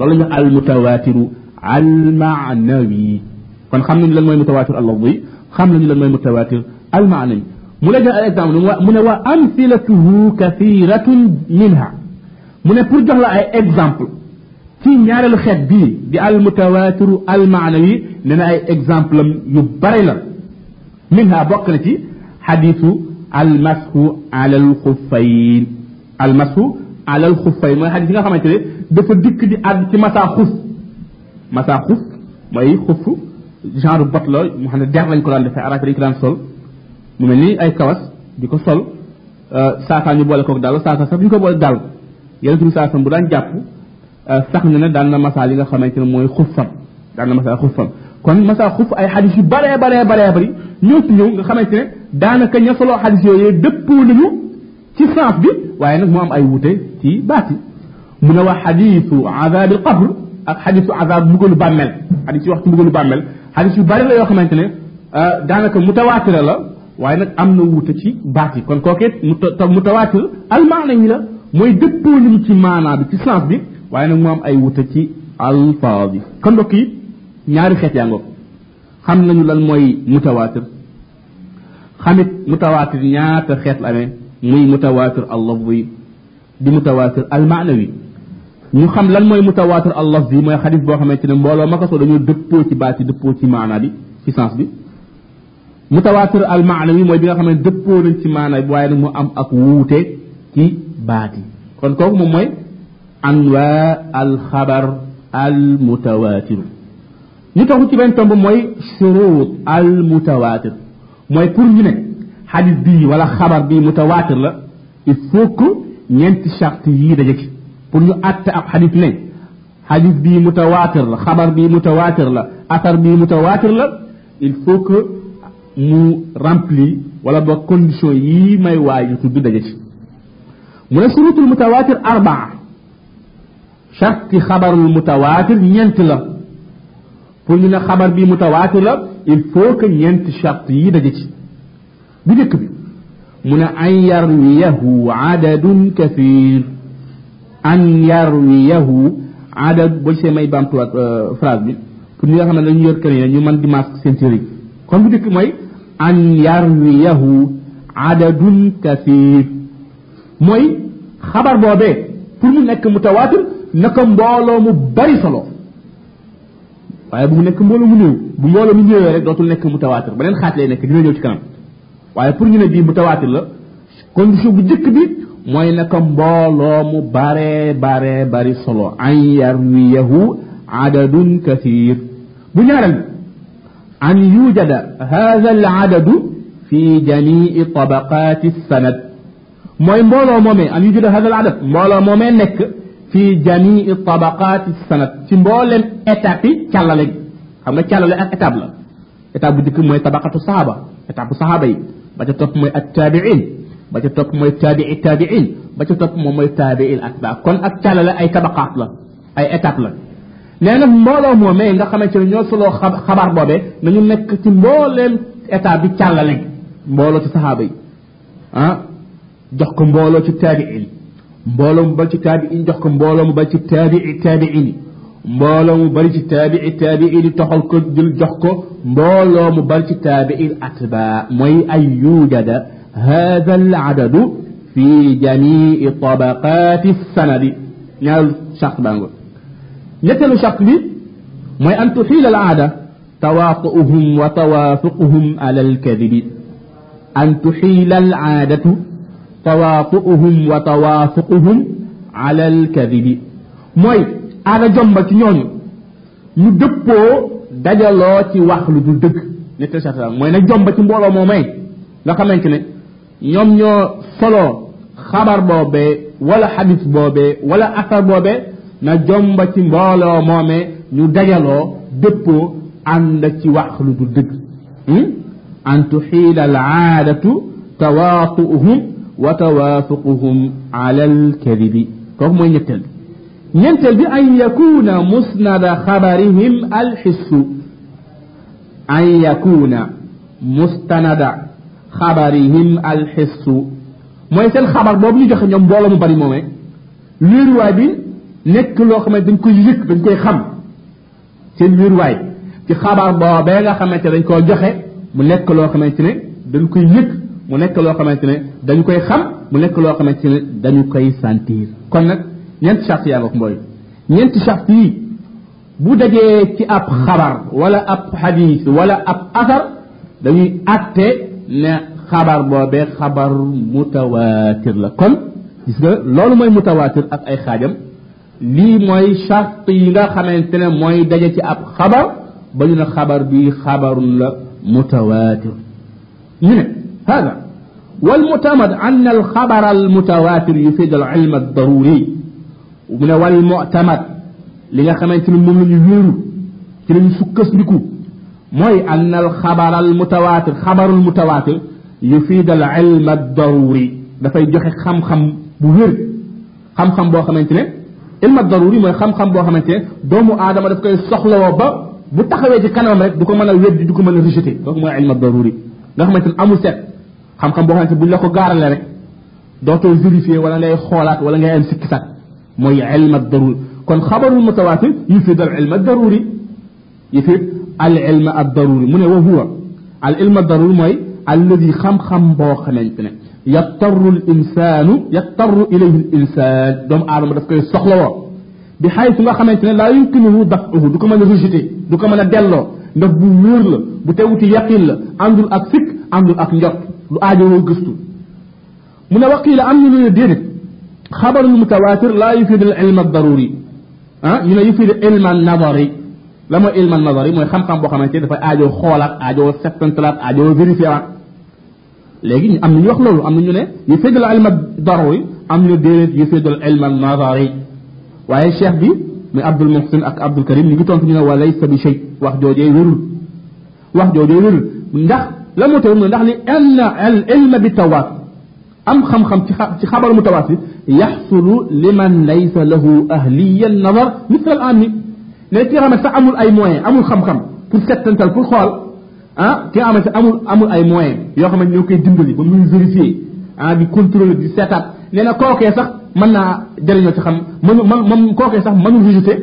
loolu ñu al mutawatiru al maanawi kon xam nañu lan mooy mutawatir al lafzi xam nañu lan mooy mutawatir al maanawi mu la jox ay exemple mu ne wa amsilatuhu kathiratun minha mu ne pour jox la ay exemple ci ñaareelu xeet bii di al mutawatiru al maanawi ne na ay exemple am yu bari la minha bokk na ci xadisu al mashu ala al xuffayn al mashu ala al xuffayn mooy xadis yi nga xamante ne dafa dikk di àdd ci masa xuf masa xuf mooy xuf genre bot la mu xam ne der lañ ko daan defee arab dañ ko daan sol mu mel ni ay kawas di ko sol saasaa ñu boole koog daal saasaa sax duñ ko boole daal yeneen bi saasam bu daan jàpp sax na ne daan na masaa li nga xamante ne mooy xuffam daan na masaa xuffam kon masaa xuff ay xadis yu baree baree baree bari ñoo ci ñëw nga xamante ne daanaka ña soloo xadis yooyu dëppoo nañu ci sens bi waaye nag mu am ay wute ci baati mu ne wax xadisu azabil qabr ak xadisu azab mbugalu bàmmel xadis yi wax ci mbugalu bàmmel xadis yu bari la yoo xamante ne daanaka mutawaatira la waaye nag am na wuute ci baat yi kon kookeet mutawaatir almaana yi la mooy dëppoo nañu ci maanaa bi ci sens bi waaye nag mu am ay wuute ci alfaaz yi kon mbokk yi ñaari xeet yaa ngoog xam nañu lan mooy mutawaatir xamit mutawaatir ñaata xeet la amee muy mutawaatir al lafzi di mutawaatir al maanawi ñu xam lan mooy mutawaatir al lafzi mooy xadis boo xamante ne mbooloo ma ko soo dañoo dëppoo ci baat yi dëppoo ci maanaa bi ci sens bi mutawaatir al maanawi mooy bi nga xam ne dëppoo nañ ci maanaa bi waaye nag mu am ak wuute ci baat yi kon kooku moom mooy anwaa al xabar al mutawaatir ñu taxu ci benn tomb mooy shurut al mutawaatir mooy pour ñu ne xadis bii wala xabar bii mutawaatir la il faut que ñeenti charte yii daje ci pour ñu àtte ab xadis ne xadis bii mutawaatir la xabar bii mutawaatir la asar bii mutawaatir la il faut que mu rempli wala ba condition yii may waaju tudd daje ci mu ne surutul mutawaatir arbaa charte xabarul mutawaatir ñeent la pour ñu ne xabar bii mutawaatir la il faut que ñeenti charte yii daje ci bu njëkk bi mu ne an yarwiyahu adadun kathir an yarwiyahu. Adad boo gisee may bamtuwaat phrase bi. Pour ñi nga xam ne dañu yor kër ñu mën di masque seen yi. Kon bu njëkk mooy an yarwiyahu adadun kathir mooy xabar boobee pour mu nekk mutawaatir naka mbooloo mu bari solo. Waaye bu mu nekk mbooloo mu néew bu mbooloo mu néewee rek dootul nekk mutawaatir. Beneen xaaj lay nekk dina ñëw ci kanam. Waaye pour ñu ne bii mutawaatir la condition bu njëkk bi mooy naka mbooloo mu bare bare bari solo an yarwiyahu adadun kathir bu ñaareel an yujada hadha al adadu fi jamii tabaqati sanad mooy mbooloo moomee an yujada hadha al adad mbooloo moomee nekk fi jamii tabaqati sanad ci mboolem étape yi càllale xam nga càllale ak étape la étape bu njëkk mooy tabaqatu sahaba étape bu sahaba yi ba ca topp mooy ak taabiin ba ca topp mooy taabii taabiin ba ca topp moom mooy taabiil atba kon ak càllale ay tabaqaat la ay étape la nee na mbooloo moomee nga xamante ne ñoo soloo xabaar boobee nañu nekk ci mbooleem état bi càllale mbooloo ci saxaaba yi ah jox ko mbooloo ci taabiin mbooloo mu bari ci taabiin jox ko mbooloo mu bari ci taabii taabiin mbooloo mu bari ci taabii taabiin toxal ko jël jox ko mbooloo mu bari ci taabiin atba mooy ay yujada هذا العدد في جميع طبقات السند. نعم، نال شق بانغو. نيتلو شق لي ما أن تحيل العادة تواطؤهم وتوافقهم على الكذب. أن تحيل العادة تواطؤهم وتوافقهم على الكذب. موي على جنب نيون. ñu déppoo dajaloo ci wax lu du dëgg ñetta sa moy na jomba ci mbolo mo may nga ñoom ñoo solo xabar boobee wala xadis boobee wala asar boobee na jomba ci mbooloo moomee ñu dajaloo dëppoo ànd ci wax lu du dëgg an tuxiila al aadatu tawaatuhum wa tawaafuquhum ala alkadibi kooku mooy ñetteel bi ñeenteel bi an yakuna musnada xabarihim alxissu an yakuna mustanada خبرهم الحس. موي سين خبر بوب ني جخ نيوم بولوم بري مومي. وير واي بي نيك لو خامي دنج كو ييك دنج خام. سين وير واي في خبر بو بيغا خامي تي دنج جخه مو نيك لو خامي تي دنج كو ييك. مو نيك لو خامي تي دنج كاي خام. مو نيك لو خامي تي دنج كاي سانتير. كون نك نينت شاف يا بوك موي. نينت شاف تي بو داجي تي اب خبر ولا اب حديث ولا اب اثر دني اتي xabar boobee xabar mutawatir la kon gis nga loolu mooy mutawatir ak ay xaajam lii mooy charte yi nga xamante ne mooy daje ci ab xabar ba ñu ne xabar bi xabarun la mutawatir ñu ne هذا والمعتمد أن الخبر المتواتر يفيد العلم الضروري ومن والمعتمد لغا خمانتي موم لا ويرو ci lañu sukkasliku mooy an al xabar al mutawatir xabarul mutawatir يفيد العلم الضروري. دا فاي جوخي خام خام بو وير. خام خام بو خامتيني. علم الضروري موي خام خام بو خامتيني. دومو آدم دا فكاي سوخلو با بو تاخاوي جي كانام ريك دوكو مانا ويد دوكو مانا ريجيتي دوك موي علم الضروري دا خامتيني امو سيت خام خام بو خامتيني بو لاكو غارال ريك دوتو فيريفي ولا لاي خولات ولا ngay ام سيكسات موي علم الضروري كون خبر المتواتر يفيد العلم الضروري يفيد العلم الضروري من هو العلم الضروري موي الذي خم خم بوخ نانتنا يضطر الانسان يضطر إليه الإنسان. دم آدم داك كاي بحيث ما خمنتنا لا يمكنه دقه دوكو مانا ريجيتي دوكو مانا ديلو ندب يقل مور لا بو تيوتي يقين لا اندول اك فيك اندول اك نيوب لو ادي مو غستو من وقيل امن من الدين خبر المتواتر لا يفيد العلم الضروري ها أه؟ ني يفيد علم النظري لما علم النظري مو خم خم بو خمنتي دا فاي ادي خولات ادي سبتنتلات léegi am na ñu wax loolu am na ñu ne yufid al ilm ad daruri am ñu déedéet yufid al ilm an nadari waaye cheikh bi muy abdul muhsin ak abdul karim ñu ngi tontu ñu ne wa laysa bi shay wax joojee wérul wax joojee wérul ndax la moo tax ndax li anna al ilma bi tawaat am xam-xam ci ci xabar mutawatir yaxsulu liman laysa lahu ahliya nadar misl al amni ne ki nga xamante sax amul ay moyen amul xam-xam pour settantal pour xool ah nga xamante amul amul ay moyen yoo xamante ñoo koy dimbali ba muy vérifier ah di contrôler di seetaat nee na kookee sax mën naa jëriñoo ci xam mënu moom kookee sax mënul rejeté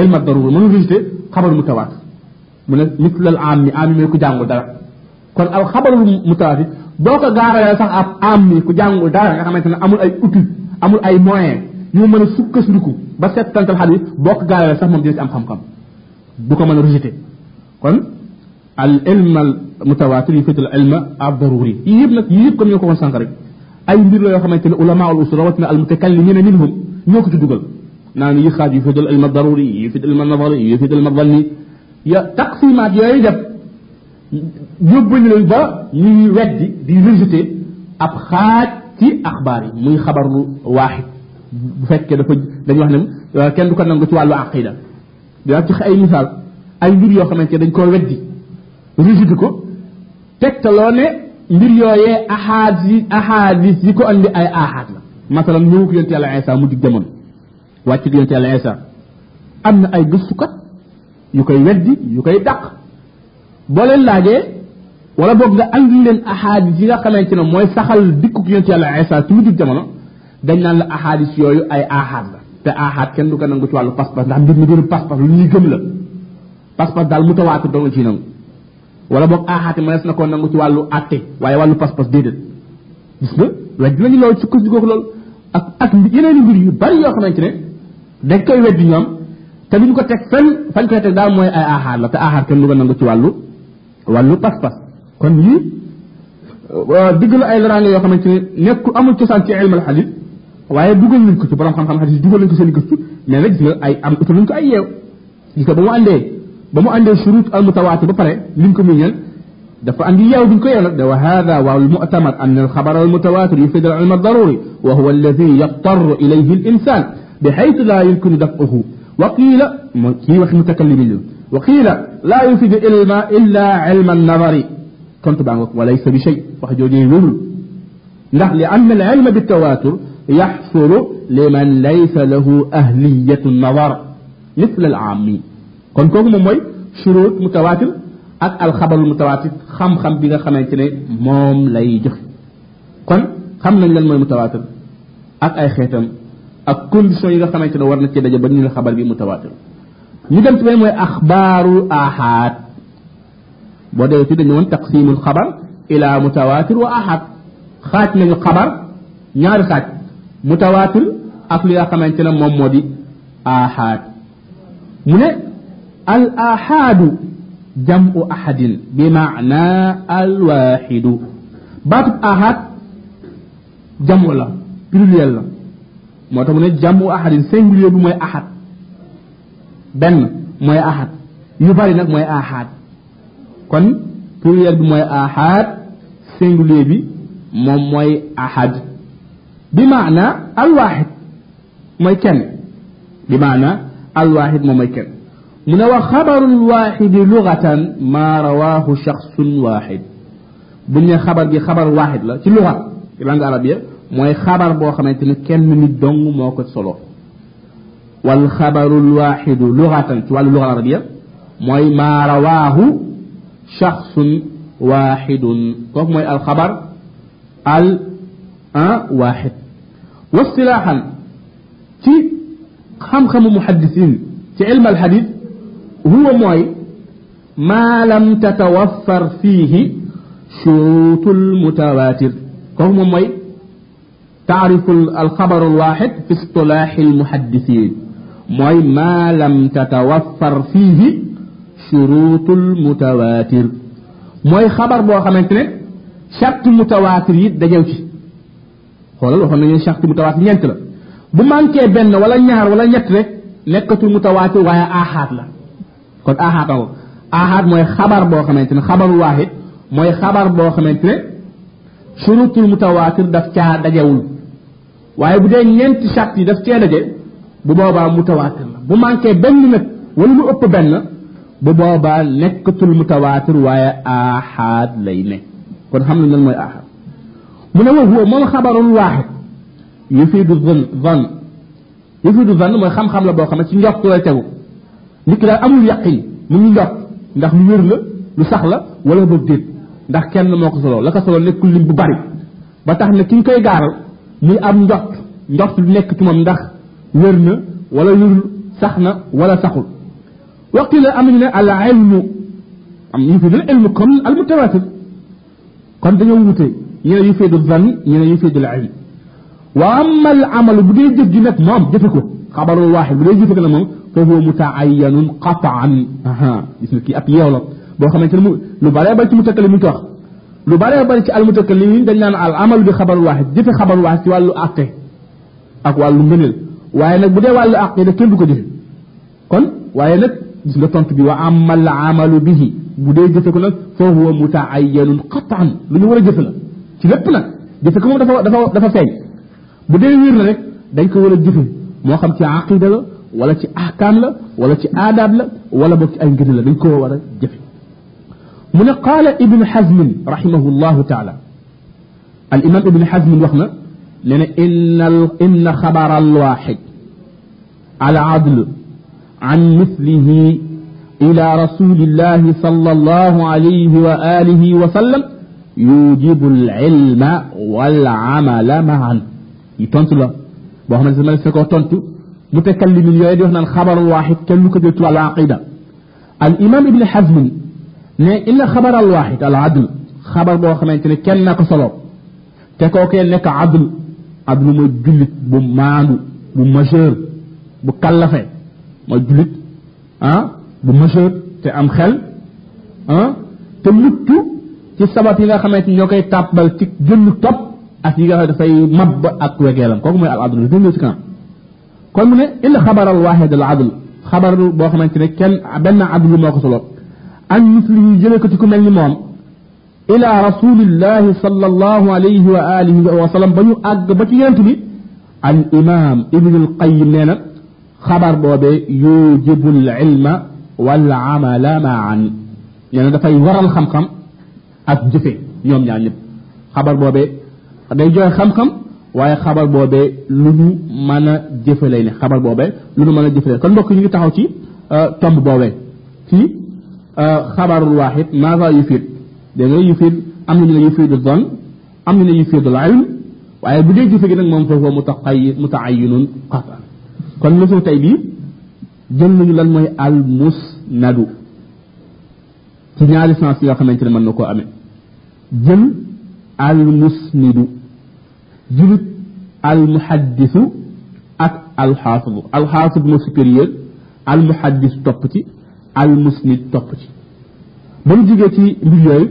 ilma darura mënul rejeté xabaru mutawatir mu ne misl al amni amni mooy ku jàngul dara kon al xabaru mutawatir boo ko gaaralee sax ab amni ku jàngul dara nga xamante ne amul ay outil amul ay moyen yu mën a sukkandiku ba settantal xadis boo ko gaaralee sax moom dina ci am xam-xam du ko mën a rejeté kon العلم المتواتر يفيد العلم الضروري. يجب لك يجب كم يكون سانك رك أي مدير لا يخمن تل علماء الأسرة واتنا المتكلمين منهم يوك تدقل نعم يخاد يفيد العلم الضروري يفيد العلم النظري يفيد العلم الظني. يا تقصي ما جاء يجب يبني الباء يودي دي رجتي أبخات تي أخباري من خبر واحد. بفك كده فج دني واحد كان دكان نقطع له عقيدة. بيعطيك أي مثال. أي مدير يخمن تل دني كور ودي. Rejeté ko tegtaloo ne mbir yooyee ahad yi ahadis yi ko andi ay ahad la. Masalan ñëw ko yonte yàlla isa mu dig jamono wàcc ko yonte yàlla isa am na ay gëstukat yu koy weddi yu koy dàq. Boo leen laajee wala boog nga andi leen ahadis yi nga xamante ne mooy saxal dikkuk yonte yàlla isa ci mu dig jamono dañ naan la ahadis yooyu ay ahad la. Te ahad kenn du ko nangu ci wàllu pas-pas ndax mbir mi gën pas-pas lu ñuy gëm la. Pas-pas daal mutawaatir doo nga ciy nangu. Wala boog ahad mënees na koo nangu ci wàllu atte waaye wàllu pas-pas déedéet gis nga weddi nañu loolu ci kus googu loolu ak ak yeneen mbir yu bari yoo xamante ne dañ koy weddi ñoom te duñ ko teg fenn fañ koy teg daal mooy ay ahad la te ahad kenn du ko nangu ci wàllu wàllu pas-pas kon yii digg la ay laraange yoo xamante ne nekku amul cosaan ci ilmal xadis waaye dugal nañ ko ci borom xam-xam xadis dugal nañ ko seen gëstu mais nag gis nga ay am utal nañ ko ay yeew gis nga ba mu àndee ba mu àndee shurut al mutawatir ba pare liñ ko muñal dafa andi yeew biñ ko yeew nag wa hada wa al mu'tamad an al khabar al mutawatir yufid al ilm al daruri wa huwa alladhi yaqtar ilayhi al insan بحيث لا يمكن دفعه وقيل كي وخ متكلمين وقيل لا يفيد العلم الا علم النظر كنت بانك وليس بشيء وخجوجي يقول لأن العلم بالتواتر يحصل لمن ليس له أهلية النظر مثل العامي kon kooku moom mooy shurut mutawatir ak alxabarul mutawatir xam-xam bi nga xamante ne moom lay joxe kon xam nañ lan mooy mutawatir ak ay xeetam ak condition yi nga xamante ne war na ci daje ba ñu la xabar bi mutawatir ñu dem ci mooy axbaaru ahad boo dee ci dañu woon taqsimul xabar ila mutawatir wa ahad xaaj nañu xabar ñaari xaaj mutawatir ak li nga xamante ne moom moo di ahad mu ne al ahadu jam'u ahadin bi maana al waxidu baatub ahad jamu la pluriel la moo jam'u ahadin. Singulier bi ahad. Benn mooy ahad. Yu bari nag ahad. Kon pluriel bi mooy ahad. Singulier bi moom ahad bi maana al waxid mooy kenn bi maana al waxid moom mooy لنوى خبر الواحد لغة ما رواه شخص واحد. بني خبر بي خبر واحد لا في اللغة اللغة العربية موي خبر بو خمانتني كن من الدم موكت صلو والخبر الواحد لغة توال اللغة العربية. موي ما رواه شخص واحد. كيف موي الخبر ال واحد. واصطلاحا تي خم خم محدثين في علم الحديث huwa mooy ما لم تتوفر فيه شروط المتواتر. كم موي تعرف الخبر الواحد في اصطلاح المحدثين. موي ما لم تتوفر فيه شروط المتواتر. موي خبر بو خامتene شرط متواتر dajew ci xolal waxon nañu شرط متواتر ñent la bu manké ben wala ñaar wala ñett rek nekkatul mutawatir waaye ahad la kon ahad la ahad mooy xabar boo xamante ne xabaru waahid mooy xabar boo xamante ne shurutul mutawatir daf caa dajewul waaye bu dee ñeenti charte yi daf cee daje bu boobaa mutawatir la bu manqué benn nag wala lu ëpp benn bu boobaa nekkatul mutawatir waaye ahad lay ne kon xam nañ lan mooy ahad mu ne wa huwa moom xabarul waahid yufidu zan zan yufidu zan mooy xam-xam la boo xam ci njort lay tegu nit ki daal amul yaqin mu ngi njort ndax lu wér la lu sax la wala boog déet ndax kenn moo ko solo la ko solo nekkul lim bu bari ba tax ne ki koy gaaral muy am njort njort lu nekk ci moom ndax wér na wala wérul sax na wala saxul waxtu la am ne al ilmu am ñu fi dal ilmu comme al mutawatir kon dañoo wute ñu ne yu feedu zan ñu ne yu feedu al ilm wa amma al amalu bu dee jëf gi nag moom jëfe ko xabarul waaxid bu dee jëfe ko moom فهو متعين قطعا أها اسم كي اب يولط بو خامتني لو باري با تي متكلمين توخ لو باري با تي المتكلمين دنج نان العمل بخبر واحد دي خبر واحد سي والو اك اك والو منيل واي نك بودي والو اك دا كين دوكو ديف كون واي نك جيس نغا تونت بي واما العمل به بودي جيفكو نك فهو متعين قطعا لو ني ورا جيفلا سي لب نك جيفكو مو دا فا دا فا فاي بودي وير نك دنج كو ورا جيفل مو خام سي عقيده لو wala ci ahkam la wala ci aadab la wala boog ci ay ngëne la dañ koo war a jëfe mu ne qaala ibn hazm rahimahu llahu taala al imam ibn hazm wax na nee na inna inna xabar al waxid al adl عن مثله إلى رسول الله صلى الله عليه وآله وسلم يوجب العلم والعمل معا يتونت لا بو خامل سما سكو تونتو متكلمين يريد هنا الخبر الواحد كلمة تتوى العقيدة. الإمام ابن حزم إن الخبر الواحد العدل. خبر بو خمان تنه كن نك صلو تكو كن نك عدل. عدل مو جلت بو مانو بو مجر بو كلفة. مو جلت ها؟ بو مجر تي أم خل ها؟ تلتو تي سبب إلا خمان تنه يوكي تابل تي جلو توب. أسيغا هذا فاي مب أكوه كيلم كوكو مو العدل. جلو سكان kon mu ne illa xabar al waxid al adl xabar boo xamante ne kenn benn adl moo ko solo. عن مثله جلكتكم المام إلى رسول الله صلى الله عليه وآله وسلم بنو أقبت ينتبه الإمام ابن القيم لنا خبر بوبي يوجب العلم والعمل معا يعني دفعي ورا الخمخم أتجفي يوم يعني خبر بوبي day joxe xam-xam waaye xabar boobee lu ñu mën a jëfe lay ne xabar boobee lu ñu mën a jëfe lay kon mbokk ñu ngi taxaw ci tomb boobee ci خبر الواحد ماذا يفيد دغه يفيد am nañu ne yufidu dhann am nañu ne yufidu ilm waaye bu dee jëfe gi nag moom foofu mutaayinun qatan kon leçon tey bii jël nañu lan mooy al musnadu ci ñaari sens nga xamante ne mën na koo amee jël al musnidu julit al muhaddisu ak al xaafidu al xaafidu moo supérieur al muhaddis topp ci al musnid topp ci. Ba mu jógee ci mbir yooyu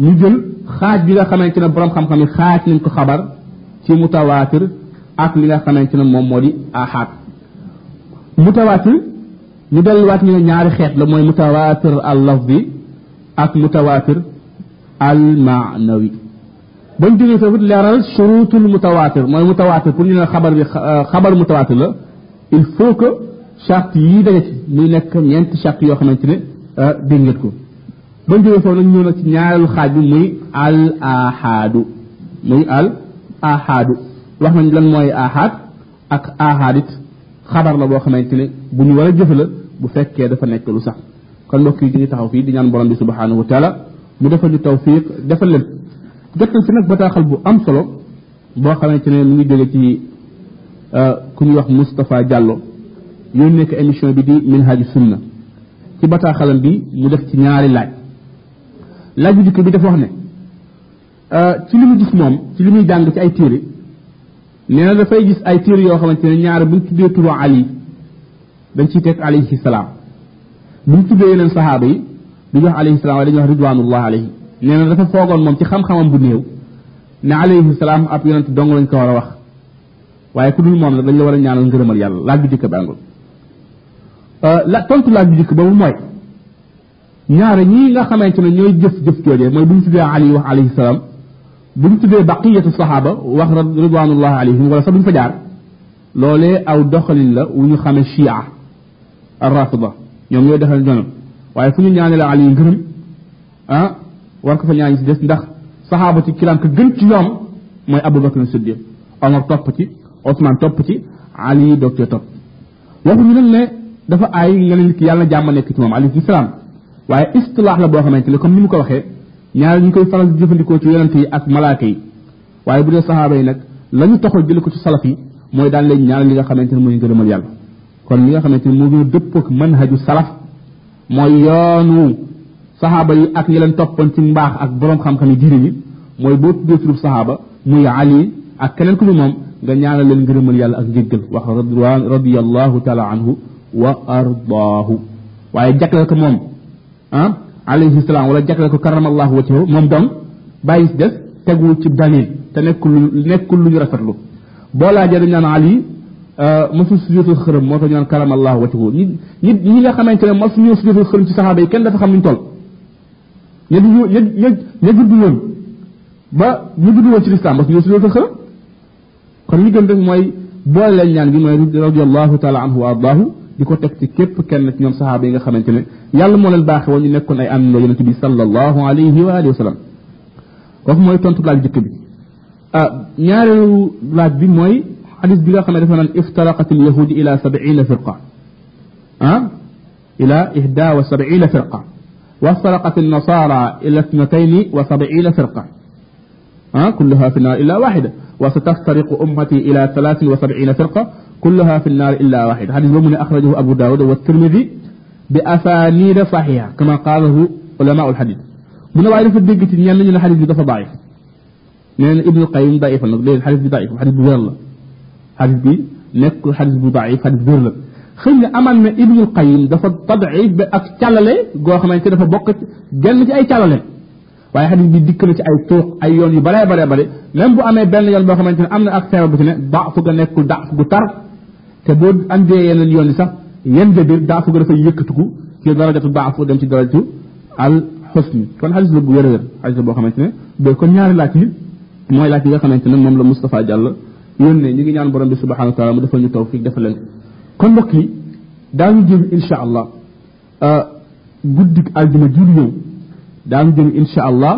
ñu jël xaaj bi nga xamante ne borom xam-xam yi xaaj nañ ko xabar ci mutawaatir ak li nga xamante ne moom moo di ahad. Mutawaatir ñu delluwaat ñu ne ñaari xeet la mooy mutawaatir al lafdi ak mutawaatir al maanawi بن دي نتو ليرال شروط المتواتر ما متواتر كل خبر خبر متواتر لا il faut que شرط يي دا سي مي نيك نينت شرط يو خامتني دي نيتكو بن دي نتو نيو نتي نيارل خاج مي ال احاد مي ال احاد واخنا لأن موي احاد اك احاديت خبر لا بو خامتني بو ني جفلا بو فكيه دا فا نيك لو صح كان لوكي دي تاخو في دي نان بروم سبحانه وتعالى مي دافا لي jotal ci nag bataaxal bu am solo boo xamante mu ngi jóge ci ku ñuy wax Moustapha Diallo yónnee ko émission bi di minhaju sunna ci bataaxalam bi mu def ci ñaari laaj laaj bu jëkk bi dafa wax ne ci li mu gis moom ci li muy jàng ci ay téere nee na dafay gis ay téere yoo xamante ne ñaari buñ tuddee turu Ali dañ ciy teg alayhi salaam buñ tuddee yeneen saxaaba yi du wax alayhi salaam waaye dañuy wax ridwanullah alayhi nee na dafa foogoon moom ci xam-xamam bu néew ne alayhi salaam ab yonent dong lañ ko war a wax waaye ku dul moom nag dañ la war a ñaanal ngërëmal yàlla laaj bu jëkk bàngul la tontu laaj bu jëkk boobu mooy ñaare ñii nga xamante ne ñooy jëf jëf joojee mooy bu ñu tuddee ali wax alayhi salaam bu ñu tuddee baqiyatu saxaaba wax ridwanullah alayhim wala sax duñ fa jaar loolee aw doxalin la wu ñu xamee chia ar rafida ñoom ñooy doxalin ñoom waaye fu ñu ñaanale ali ngërëm ah war ko fa ñaan ci des ndax saxaaba ci kiram ka gën ci ñoom mooy abubakar siddiq omar topp ci osman topp ci ali doog cee topp waxuñu nag ne dafa aay nga ne nit ki yàlla jàmm nekk ci moom alayhi salaam waaye istilaax la boo xamante ne comme ni mu ko waxee ñaar ñu koy faral di jëfandikoo ci yonante yi ak malaaka yi waaye bu dee saxaaba yi nag la ñu toxal jële ko ci salaf yi mooy daan leen ñaanal li nga xamante ne mooy ngërëmal yàlla kon li nga xamante ne moo gën a dëpp ak manhaju salaf mooy yoonu saxaaba yi ak ñi leen toppoon ci mbaax ak borom xam-xam yi diine yi mooy boo tuddee turub saxaaba muy ali ak keneen ku ñu moom nga ñaanal leen ngërëmal yàlla ak njéggal wax radwan radiyallahu taala anhu wa ardaahu waaye jagleel ko moom ah alayhi salaam wala jagleel ko karamallahu wajhahu moom donc bàyyi si des teguwul ci dalil te nekkul nekkul lu ñu rafetlu boo laajee dañ naan ali mosul sujjóotul xërëm moo tax ñu naan karamallahu wajhahu ñi ñi ñi nga xamante ne mosu ñoo sujjóotul xërëm ci saxaaba yi kenn dafa xam nuñ toll ña judd woon ba ñu judd woon ci lislaam mosu ñoo sujjóotul xërëm kon li gën rek mooy boole leen ñaan gi mooy radiallahu taala anhu wa ardaahu di ko teg ci képp kenn ci ñoom saxaaba yi nga xamante ne yàlla moo leen baaxe woon ñu nekkoon ay àndandoo yonente bi sallallahu alayhi wa alihi wa sallam kooku mooy tontu laaj jëkk bi ah ñaareelu laaj bi mooy xadis bi nga xam ne dafa naan iftaraqat alyahudi ila sab'ina firqa ah ila ihda wa sab'ina firqa وافترقت النصارى إلى اثنتين وسبعين فرقة. ها؟ كلها في النار إلا واحدة. وستفترق أمتي إلى ثلاث وسبعين فرقة. كلها في النار إلا واحدة. حديث من أخرجه أبو داود والترمذي بأسانيد صحيحة كما قاله علماء الحديث. من وعيد في الدقة نجل الحديث بي ضعيف. نيان ابن القيم ضعيف الحديث ضعيف الحديث بي الله حديث بي؟ نك الحديث ضعيف حديث بي الله xëy na amal na ibnul qayim dafa tadif ba ak càllale goo xamante dafa bokk genn ci ay càllale waaye xadis bi dikk na ci ay tuuq ay yoon yu bare bare bare même bu amee benn yoon boo xamante ne am na ak feebar bu ci ne daafu ga nekkul daaf gu tar te boo andee yeneen yoon yi sax yen jabir daafu ga dafay yëkkatuku ci darajatu daafu dem ci darajatu al xusni kon xadis la bu wér wér xadis la boo xamante ne ba kon ñaari laaj yi mooy laaj yi nga xamante ne moom la Moustapha Diallo yónnee ñu ngi ñaan borom bi subhanahu wa taala mu defal ñu tawfiq defal leen kon mbokk yi daañu jëm insha allah guddik aljuma ji di ñëw daañu jëm insha allah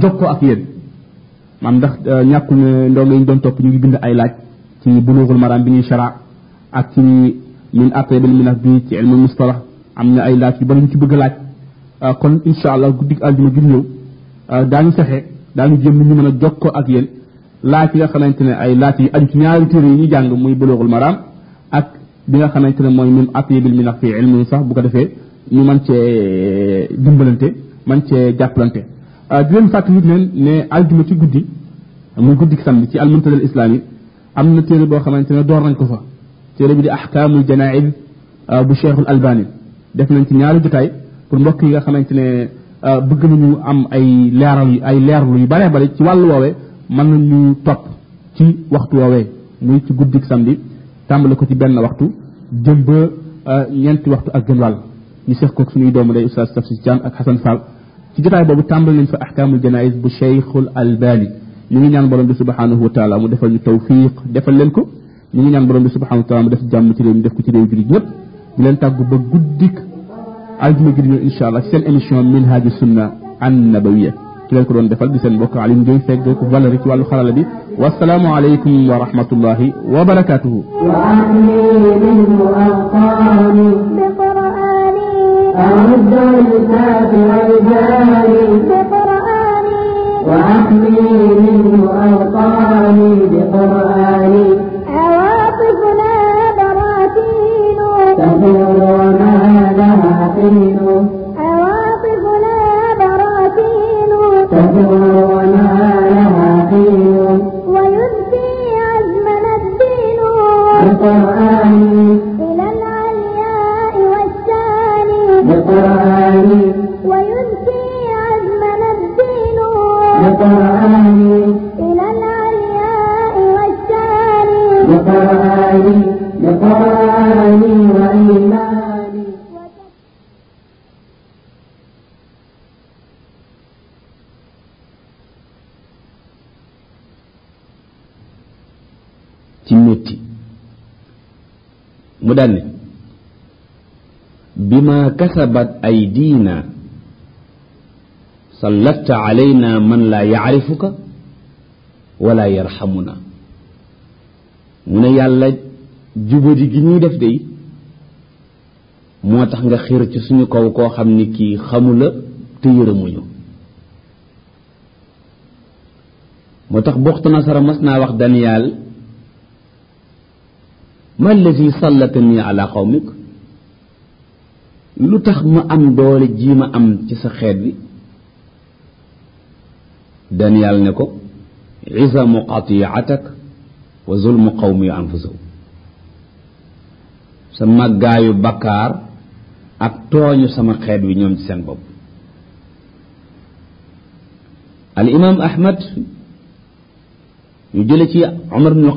jokkoo ak yéen maam ndax ñàkkul ne ndongo yi doon topp ñu ngi bind ay laaj ci bulughul maram bi ñuy shara ak ci min aqrabil minaf bi ci ilmu mustalah am na ay laaj yu bari ñu ci bëgg laaj kon insha allah guddik aljuma ji di ñëw daañu fexe daañu jëm ñu mën a jokkoo ak yéen laaj yi nga xamante ne ay laaj yi aju ci ñaari téere yi ñu jàng muy bulughul maram ak bi nga xamante ne mooy min atibil minax fi ilmi sax bu ko defee ñu mën cee dimbalante man cee jàppalante di leen fàttali leen ne aljuma ci guddi muy guddi samedi ci almuntadal islami am na téere boo xamante ne door nañ ko fa téere bi di ahkaamul janaid bu cheikhul albani def nañ ci ñaari jotaay pour mbokk yi nga xamante ne bëgg nañu am ay leeral ay leerlu yu bare bare ci wàllu woowee mën nañu topp ci waxtu woowee muy ci guddik samedi tàmbale ko ci benn waxtu jëm ba ñeenti waxtu ak gën wàll ñu seex koog suñuy doomu day oustaz tafsir Thiam ak Hassan Fall ci jotaay boobu tàmbale nañ fa ahkaamul janais bu cheikhul albani ñu ngi ñaan borom bi subhanahu wa taala mu defal ñu tawfiq defal leen ko ñu ngi ñaan borom bi subhanahu wa taala mu def jàmm ci réew mi def ko ci réew jullit ñëpp di leen tàggu ba guddik aljuma gi ñëw insha allah ci seen émission minhaji sunna an nabawiya ki leen ko doon defal di seen mbokk Alim Gueye fekk ko valeur ci wàllu xarala bi wasalaamu alaykum wa rahmatullahi wa barakatuhu أعد لساف رجالي بقرآني وأحمي منه أوطاني بقرآني عواطفنا براكين تدور وما لها حين بقرآني إلى العلياء والثاني بقرآني ويبكي عزمنا الدين. بقرآني mu dal ne bima kasabat aydina sallatta alayna man la yaarifuka wala yarhamuna mu ne yàlla jubadi gi ñuy def day moo tax nga xiir ci suñu kaw koo xam ni kii xamula te yërëmuñu moo tax buxtu nasara mas naa wax daniel ma allazi sallatani ala qawmik lu tax ma am doole ji ma am ci sa xeet bi daniel ne ko izamu qatiatak wa zulmu qawmi anfusahum sa màggaayu bakkaar ak tooñu sama xeet wi ñoom ci seen bopp al imam ahmad ñu jële ci omar bnu